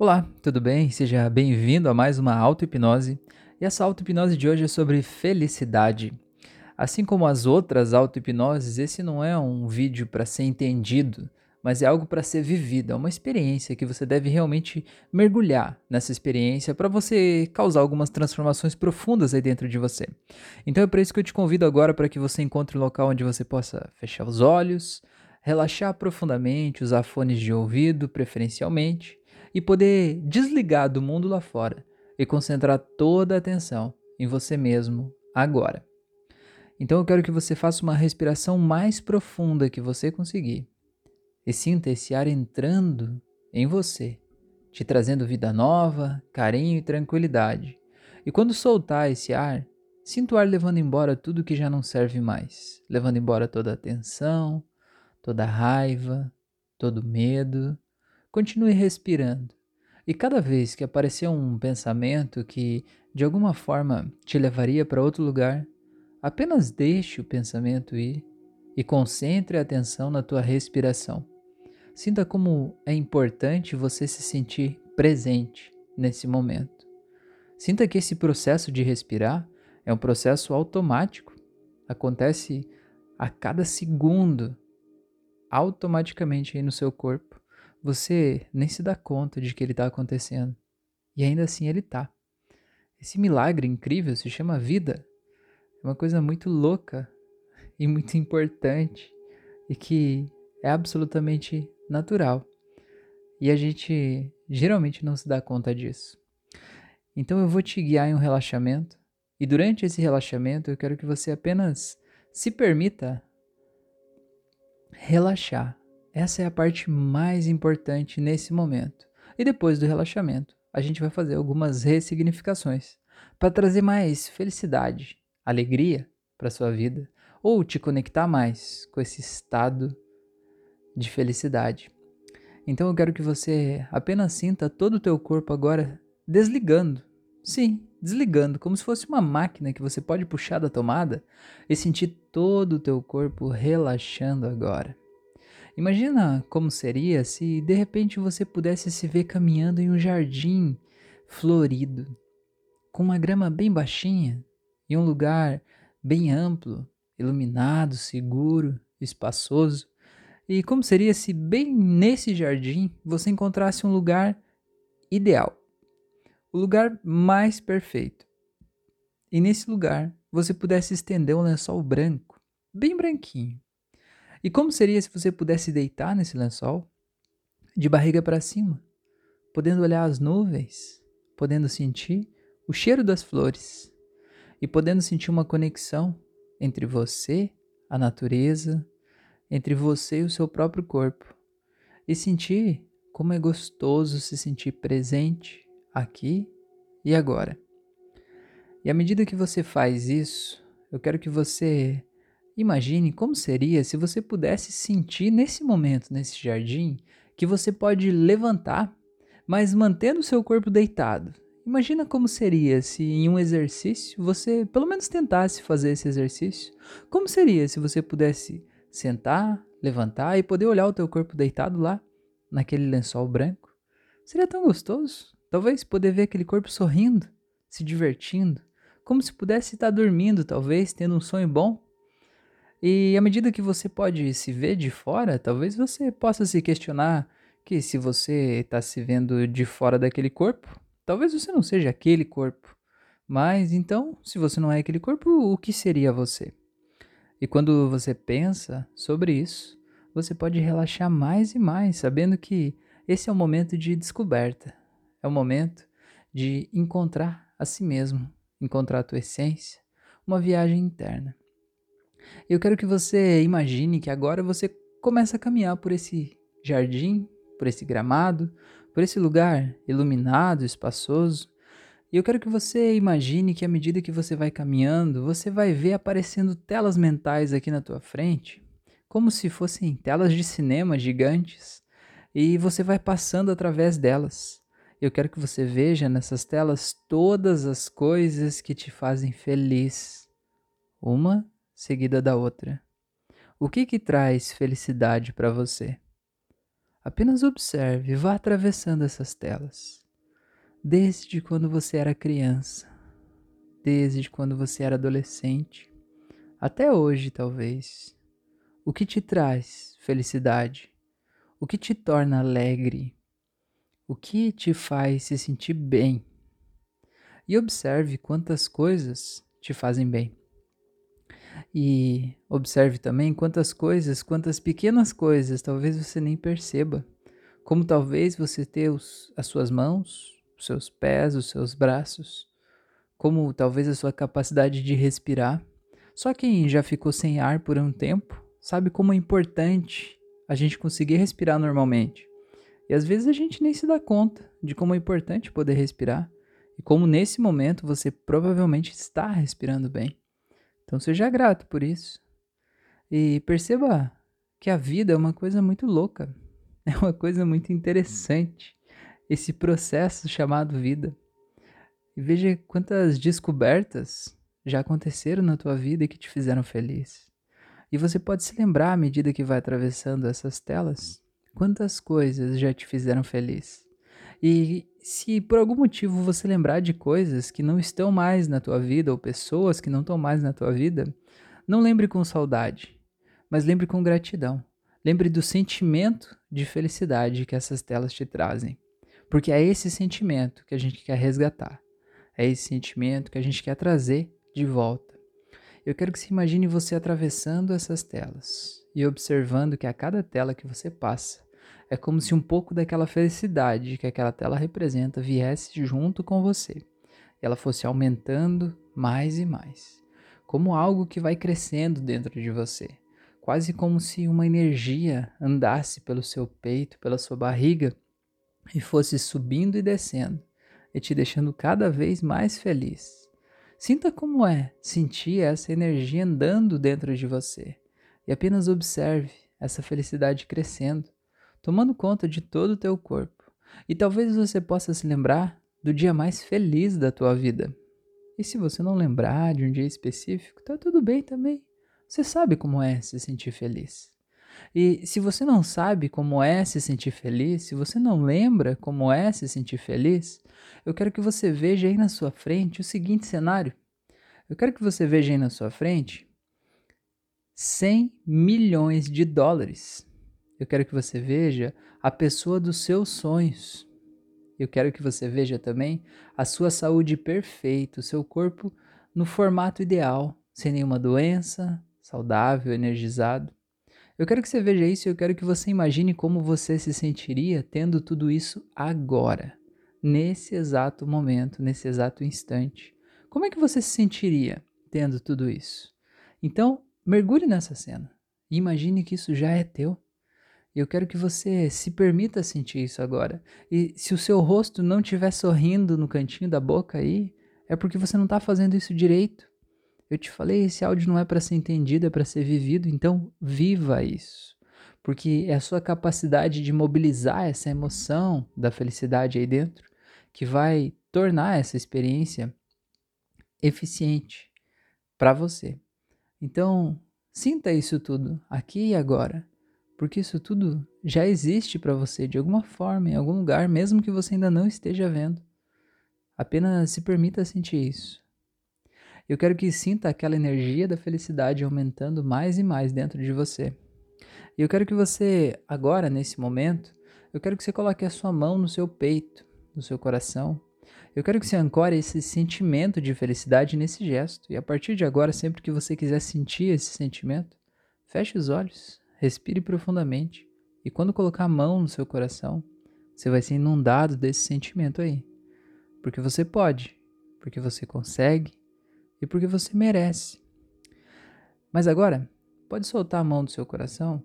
Olá, tudo bem? Seja bem-vindo a mais uma auto-hipnose. E essa auto-hipnose de hoje é sobre felicidade. Assim como as outras auto-hipnoses, esse não é um vídeo para ser entendido, mas é algo para ser vivido, é uma experiência que você deve realmente mergulhar nessa experiência para você causar algumas transformações profundas aí dentro de você. Então é por isso que eu te convido agora para que você encontre um local onde você possa fechar os olhos, relaxar profundamente, usar fones de ouvido preferencialmente e poder desligar do mundo lá fora e concentrar toda a atenção em você mesmo agora. Então eu quero que você faça uma respiração mais profunda que você conseguir e sinta esse ar entrando em você, te trazendo vida nova, carinho e tranquilidade. E quando soltar esse ar, sinta o ar levando embora tudo que já não serve mais, levando embora toda a tensão, toda a raiva, todo o medo, Continue respirando. E cada vez que aparecer um pensamento que de alguma forma te levaria para outro lugar, apenas deixe o pensamento ir e concentre a atenção na tua respiração. Sinta como é importante você se sentir presente nesse momento. Sinta que esse processo de respirar é um processo automático. Acontece a cada segundo, automaticamente aí no seu corpo. Você nem se dá conta de que ele está acontecendo. E ainda assim ele está. Esse milagre incrível se chama vida. É uma coisa muito louca e muito importante e que é absolutamente natural. E a gente geralmente não se dá conta disso. Então eu vou te guiar em um relaxamento e durante esse relaxamento eu quero que você apenas se permita relaxar essa é a parte mais importante nesse momento. E depois do relaxamento, a gente vai fazer algumas ressignificações para trazer mais felicidade, alegria para sua vida ou te conectar mais com esse estado de felicidade. Então eu quero que você apenas sinta todo o teu corpo agora desligando. Sim, desligando, como se fosse uma máquina que você pode puxar da tomada e sentir todo o teu corpo relaxando agora. Imagina como seria se de repente você pudesse se ver caminhando em um jardim florido, com uma grama bem baixinha e um lugar bem amplo, iluminado, seguro, espaçoso. E como seria se bem nesse jardim você encontrasse um lugar ideal, o lugar mais perfeito. E nesse lugar você pudesse estender um lençol branco, bem branquinho, e como seria se você pudesse deitar nesse lençol, de barriga para cima, podendo olhar as nuvens, podendo sentir o cheiro das flores e podendo sentir uma conexão entre você, a natureza, entre você e o seu próprio corpo, e sentir como é gostoso se sentir presente aqui e agora. E à medida que você faz isso, eu quero que você Imagine como seria se você pudesse sentir nesse momento, nesse jardim, que você pode levantar, mas mantendo seu corpo deitado. Imagina como seria se em um exercício você pelo menos tentasse fazer esse exercício. Como seria se você pudesse sentar, levantar e poder olhar o teu corpo deitado lá, naquele lençol branco? Seria tão gostoso. Talvez poder ver aquele corpo sorrindo, se divertindo, como se pudesse estar dormindo, talvez tendo um sonho bom. E à medida que você pode se ver de fora, talvez você possa se questionar que se você está se vendo de fora daquele corpo, talvez você não seja aquele corpo. Mas então, se você não é aquele corpo, o que seria você? E quando você pensa sobre isso, você pode relaxar mais e mais, sabendo que esse é o momento de descoberta. É o momento de encontrar a si mesmo, encontrar a tua essência, uma viagem interna. Eu quero que você imagine que agora você começa a caminhar por esse jardim, por esse gramado, por esse lugar iluminado, espaçoso. E eu quero que você imagine que à medida que você vai caminhando, você vai ver aparecendo telas mentais aqui na tua frente, como se fossem telas de cinema gigantes, e você vai passando através delas. Eu quero que você veja nessas telas todas as coisas que te fazem feliz, uma seguida da outra. O que que traz felicidade para você? Apenas observe, vá atravessando essas telas. Desde quando você era criança, desde quando você era adolescente, até hoje talvez. O que te traz felicidade? O que te torna alegre? O que te faz se sentir bem? E observe quantas coisas te fazem bem. E observe também quantas coisas, quantas pequenas coisas talvez você nem perceba. Como talvez você ter os, as suas mãos, os seus pés, os seus braços, como talvez a sua capacidade de respirar. Só quem já ficou sem ar por um tempo sabe como é importante a gente conseguir respirar normalmente. E às vezes a gente nem se dá conta de como é importante poder respirar e como nesse momento você provavelmente está respirando bem. Então seja grato por isso. E perceba que a vida é uma coisa muito louca, é uma coisa muito interessante, esse processo chamado vida. E veja quantas descobertas já aconteceram na tua vida e que te fizeram feliz. E você pode se lembrar à medida que vai atravessando essas telas, quantas coisas já te fizeram feliz. E se por algum motivo você lembrar de coisas que não estão mais na tua vida ou pessoas que não estão mais na tua vida, não lembre com saudade, mas lembre com gratidão. Lembre do sentimento de felicidade que essas telas te trazem. Porque é esse sentimento que a gente quer resgatar. É esse sentimento que a gente quer trazer de volta. Eu quero que você imagine você atravessando essas telas e observando que a cada tela que você passa, é como se um pouco daquela felicidade que aquela tela representa viesse junto com você. E ela fosse aumentando mais e mais. Como algo que vai crescendo dentro de você. Quase como se uma energia andasse pelo seu peito, pela sua barriga e fosse subindo e descendo, e te deixando cada vez mais feliz. Sinta como é sentir essa energia andando dentro de você e apenas observe essa felicidade crescendo tomando conta de todo o teu corpo. E talvez você possa se lembrar do dia mais feliz da tua vida. E se você não lembrar de um dia específico, tá tudo bem também. Você sabe como é se sentir feliz. E se você não sabe como é se sentir feliz, se você não lembra como é se sentir feliz, eu quero que você veja aí na sua frente o seguinte cenário. Eu quero que você veja aí na sua frente 100 milhões de dólares. Eu quero que você veja a pessoa dos seus sonhos. Eu quero que você veja também a sua saúde perfeita, o seu corpo no formato ideal, sem nenhuma doença, saudável, energizado. Eu quero que você veja isso e eu quero que você imagine como você se sentiria tendo tudo isso agora, nesse exato momento, nesse exato instante. Como é que você se sentiria tendo tudo isso? Então, mergulhe nessa cena e imagine que isso já é teu. Eu quero que você se permita sentir isso agora. E se o seu rosto não estiver sorrindo no cantinho da boca aí, é porque você não está fazendo isso direito. Eu te falei, esse áudio não é para ser entendido, é para ser vivido, então viva isso. Porque é a sua capacidade de mobilizar essa emoção da felicidade aí dentro que vai tornar essa experiência eficiente para você. Então, sinta isso tudo aqui e agora porque isso tudo já existe para você de alguma forma, em algum lugar, mesmo que você ainda não esteja vendo. Apenas se permita sentir isso. Eu quero que sinta aquela energia da felicidade aumentando mais e mais dentro de você. E eu quero que você, agora, nesse momento, eu quero que você coloque a sua mão no seu peito, no seu coração. Eu quero que você ancore esse sentimento de felicidade nesse gesto. E a partir de agora, sempre que você quiser sentir esse sentimento, feche os olhos, respire profundamente e quando colocar a mão no seu coração, você vai ser inundado desse sentimento aí. Porque você pode, porque você consegue e porque você merece. Mas agora, pode soltar a mão do seu coração.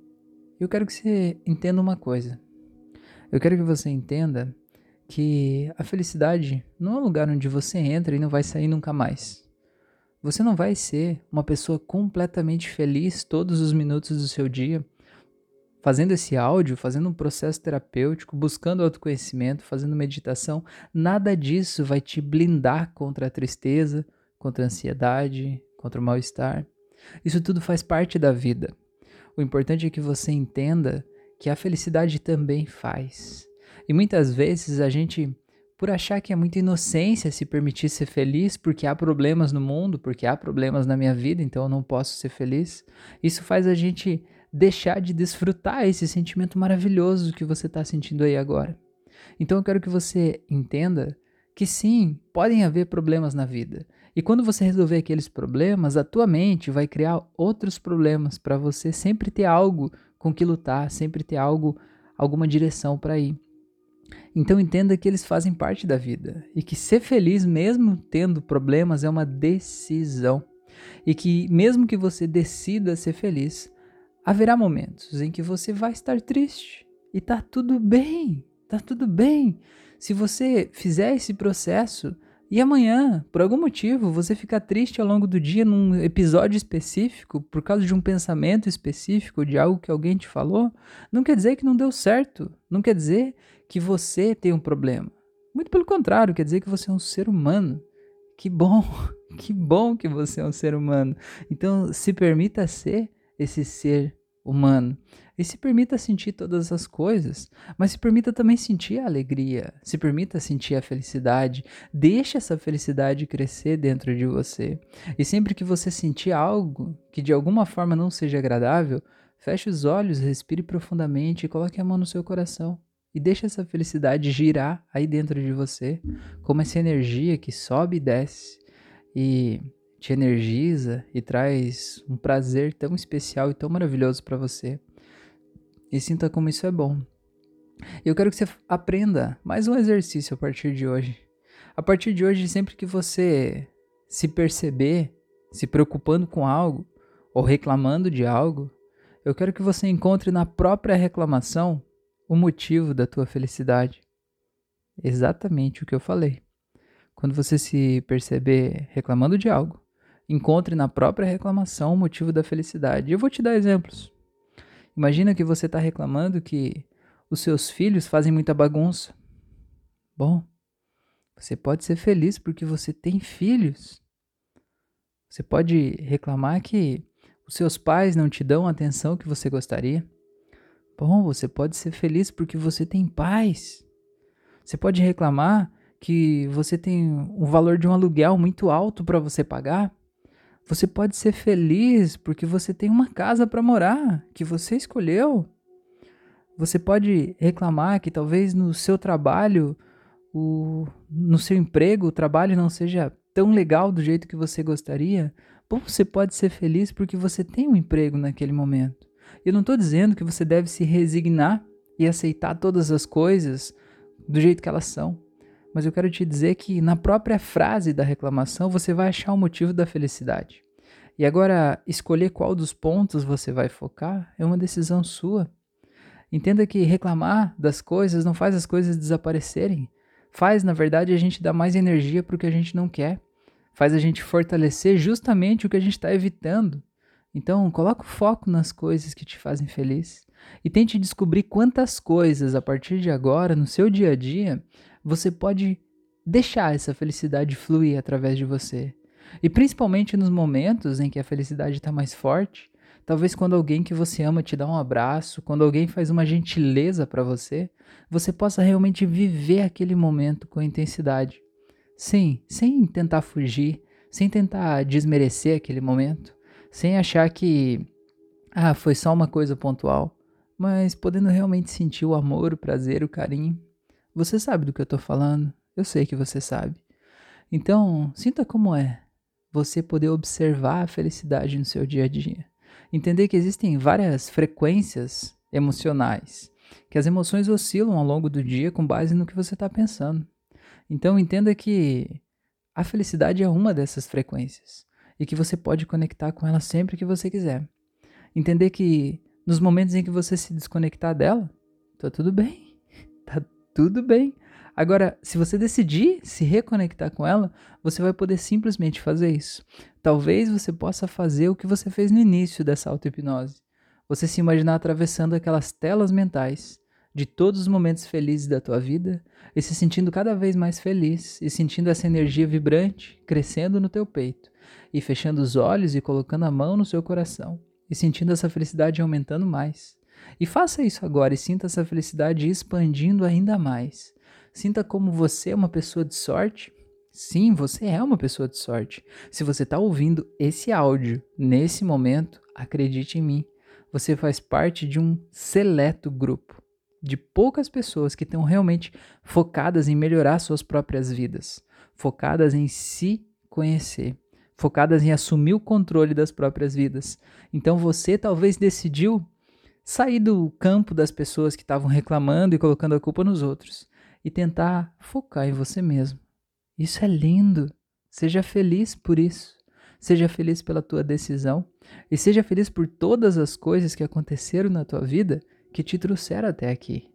Eu quero que você entenda uma coisa. Eu quero que você entenda que a felicidade não é um lugar onde você entra e não vai sair nunca mais. Você não vai ser uma pessoa completamente feliz todos os minutos do seu dia, fazendo esse áudio, fazendo um processo terapêutico, buscando autoconhecimento, fazendo meditação. Nada disso vai te blindar contra a tristeza, contra a ansiedade, contra o mal-estar. Isso tudo faz parte da vida. O importante é que você entenda que a felicidade também faz. E muitas vezes a gente, por achar que é muita inocência se permitir ser feliz, porque há problemas no mundo, porque há problemas na minha vida, então eu não posso ser feliz, isso faz a gente deixar de desfrutar esse sentimento maravilhoso que você está sentindo aí agora. Então eu quero que você entenda que sim, podem haver problemas na vida. E quando você resolver aqueles problemas, a tua mente vai criar outros problemas para você sempre ter algo com que lutar, sempre ter algo, alguma direção para ir. Então entenda que eles fazem parte da vida e que ser feliz mesmo tendo problemas é uma decisão. E que mesmo que você decida ser feliz, haverá momentos em que você vai estar triste e tá tudo bem, tá tudo bem. Se você fizer esse processo e amanhã, por algum motivo, você ficar triste ao longo do dia num episódio específico, por causa de um pensamento específico, de algo que alguém te falou, não quer dizer que não deu certo. Não quer dizer que você tem um problema. Muito pelo contrário, quer dizer que você é um ser humano. Que bom, que bom que você é um ser humano. Então, se permita ser esse ser humano. E se permita sentir todas as coisas, mas se permita também sentir a alegria, se permita sentir a felicidade, deixe essa felicidade crescer dentro de você. E sempre que você sentir algo que de alguma forma não seja agradável, feche os olhos, respire profundamente e coloque a mão no seu coração. E deixe essa felicidade girar aí dentro de você, como essa energia que sobe e desce. E te energiza e traz um prazer tão especial e tão maravilhoso para você. E sinta como isso é bom. Eu quero que você aprenda mais um exercício a partir de hoje. A partir de hoje, sempre que você se perceber se preocupando com algo ou reclamando de algo, eu quero que você encontre na própria reclamação o motivo da tua felicidade. Exatamente o que eu falei. Quando você se perceber reclamando de algo, Encontre na própria reclamação o motivo da felicidade. Eu vou te dar exemplos. Imagina que você está reclamando que os seus filhos fazem muita bagunça. Bom, você pode ser feliz porque você tem filhos. Você pode reclamar que os seus pais não te dão a atenção que você gostaria. Bom, você pode ser feliz porque você tem pais. Você pode reclamar que você tem o valor de um aluguel muito alto para você pagar. Você pode ser feliz porque você tem uma casa para morar que você escolheu. Você pode reclamar que talvez no seu trabalho, o, no seu emprego, o trabalho não seja tão legal do jeito que você gostaria. Bom, você pode ser feliz porque você tem um emprego naquele momento. Eu não estou dizendo que você deve se resignar e aceitar todas as coisas do jeito que elas são mas eu quero te dizer que na própria frase da reclamação você vai achar o motivo da felicidade. E agora, escolher qual dos pontos você vai focar é uma decisão sua. Entenda que reclamar das coisas não faz as coisas desaparecerem. Faz, na verdade, a gente dar mais energia para o que a gente não quer. Faz a gente fortalecer justamente o que a gente está evitando. Então, coloca o foco nas coisas que te fazem feliz e tente descobrir quantas coisas a partir de agora, no seu dia a dia, você pode deixar essa felicidade fluir através de você. E principalmente nos momentos em que a felicidade está mais forte, talvez quando alguém que você ama te dá um abraço, quando alguém faz uma gentileza para você, você possa realmente viver aquele momento com intensidade. Sim, sem tentar fugir, sem tentar desmerecer aquele momento, sem achar que ah, foi só uma coisa pontual, mas podendo realmente sentir o amor, o prazer, o carinho você sabe do que eu tô falando? Eu sei que você sabe. Então, sinta como é você poder observar a felicidade no seu dia a dia. Entender que existem várias frequências emocionais, que as emoções oscilam ao longo do dia com base no que você está pensando. Então, entenda que a felicidade é uma dessas frequências e que você pode conectar com ela sempre que você quiser. Entender que nos momentos em que você se desconectar dela, tá tudo bem. Tá tudo bem. Agora, se você decidir se reconectar com ela, você vai poder simplesmente fazer isso. Talvez você possa fazer o que você fez no início dessa auto-hipnose. Você se imaginar atravessando aquelas telas mentais de todos os momentos felizes da tua vida e se sentindo cada vez mais feliz e sentindo essa energia vibrante crescendo no teu peito e fechando os olhos e colocando a mão no seu coração e sentindo essa felicidade aumentando mais E faça isso agora e sinta essa felicidade expandindo ainda mais. Sinta como você é uma pessoa de sorte. Sim, você é uma pessoa de sorte. Se você está ouvindo esse áudio nesse momento, acredite em mim, você faz parte de um seleto grupo de poucas pessoas que estão realmente focadas em melhorar suas próprias vidas, focadas em se conhecer, focadas em assumir o controle das próprias vidas. Então você talvez decidiu sair do campo das pessoas que estavam reclamando e colocando a culpa nos outros e tentar focar em você mesmo. Isso é lindo. Seja feliz por isso. Seja feliz pela tua decisão e seja feliz por todas as coisas que aconteceram na tua vida que te trouxeram até aqui.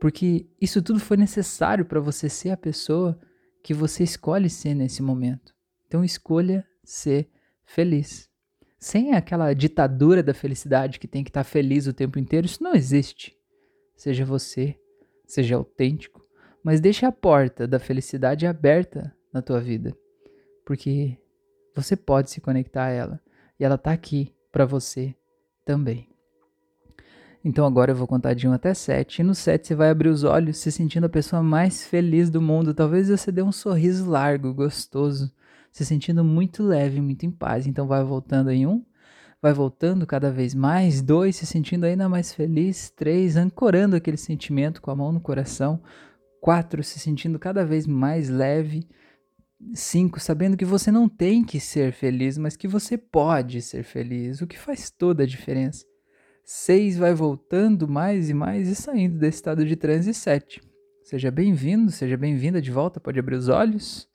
Porque isso tudo foi necessário para você ser a pessoa que você escolhe ser nesse momento. Então escolha ser feliz. Sem aquela ditadura da felicidade que tem que estar tá feliz o tempo inteiro, isso não existe. Seja você, seja autêntico, mas deixe a porta da felicidade aberta na tua vida, porque você pode se conectar a ela e ela está aqui para você também. Então agora eu vou contar de 1 até 7. E no 7 você vai abrir os olhos, se sentindo a pessoa mais feliz do mundo. Talvez você dê um sorriso largo, gostoso, se sentindo muito leve, muito em paz. Então vai voltando em 1, vai voltando cada vez mais. 2, se sentindo ainda mais feliz. 3, ancorando aquele sentimento com a mão no coração. 4, se sentindo cada vez mais leve. 5, sabendo que você não tem que ser feliz, mas que você pode ser feliz, o que faz toda a diferença. 6 vai voltando mais e mais e saindo desse estado de transe 7. Seja bem-vindo, seja bem-vinda de volta, pode abrir os olhos.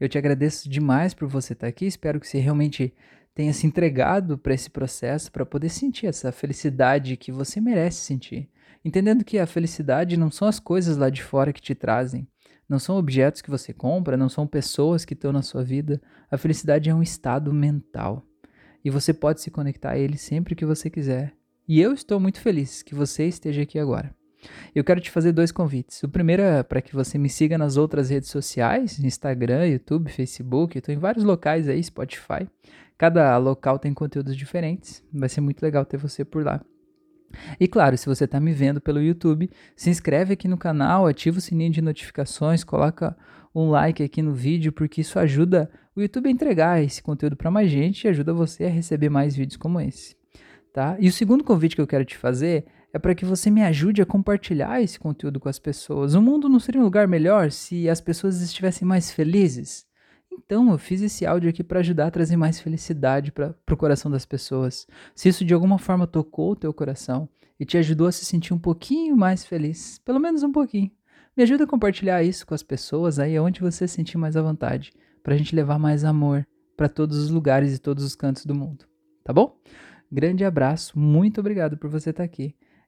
Eu te agradeço demais por você estar aqui, espero que você realmente tenha se entregado para esse processo, para poder sentir essa felicidade que você merece sentir. Entendendo que a felicidade não são as coisas lá de fora que te trazem, não são objetos que você compra, não são pessoas que estão na sua vida. A felicidade é um estado mental. E você pode se conectar a ele sempre que você quiser. E eu estou muito feliz que você esteja aqui agora. Eu quero te fazer dois convites. O primeiro é para que você me siga nas outras redes sociais, Instagram, YouTube, Facebook. Estou em vários locais aí, Spotify. Cada local tem conteúdos diferentes. Vai ser muito legal ter você por lá. E claro, se você está me vendo pelo YouTube, se inscreve aqui no canal, ativa o sininho de notificações, coloca um like aqui no vídeo, porque isso ajuda o YouTube a entregar esse conteúdo para mais gente e ajuda você a receber mais vídeos como esse tá? E o segundo convite que eu quero te fazer é para que você me ajude a compartilhar esse conteúdo com as pessoas. O mundo não seria um lugar melhor se as pessoas estivessem mais felizes? Então, eu fiz esse áudio aqui para ajudar a trazer mais felicidade para o coração das pessoas. Se isso de alguma forma tocou o teu coração e te ajudou a se sentir um pouquinho mais feliz, pelo menos um pouquinho, me ajuda a compartilhar isso com as pessoas aí onde você se sentir mais à vontade, para a gente levar mais amor para todos os lugares e todos os cantos do mundo. Tá bom? Grande abraço, muito obrigado por você estar aqui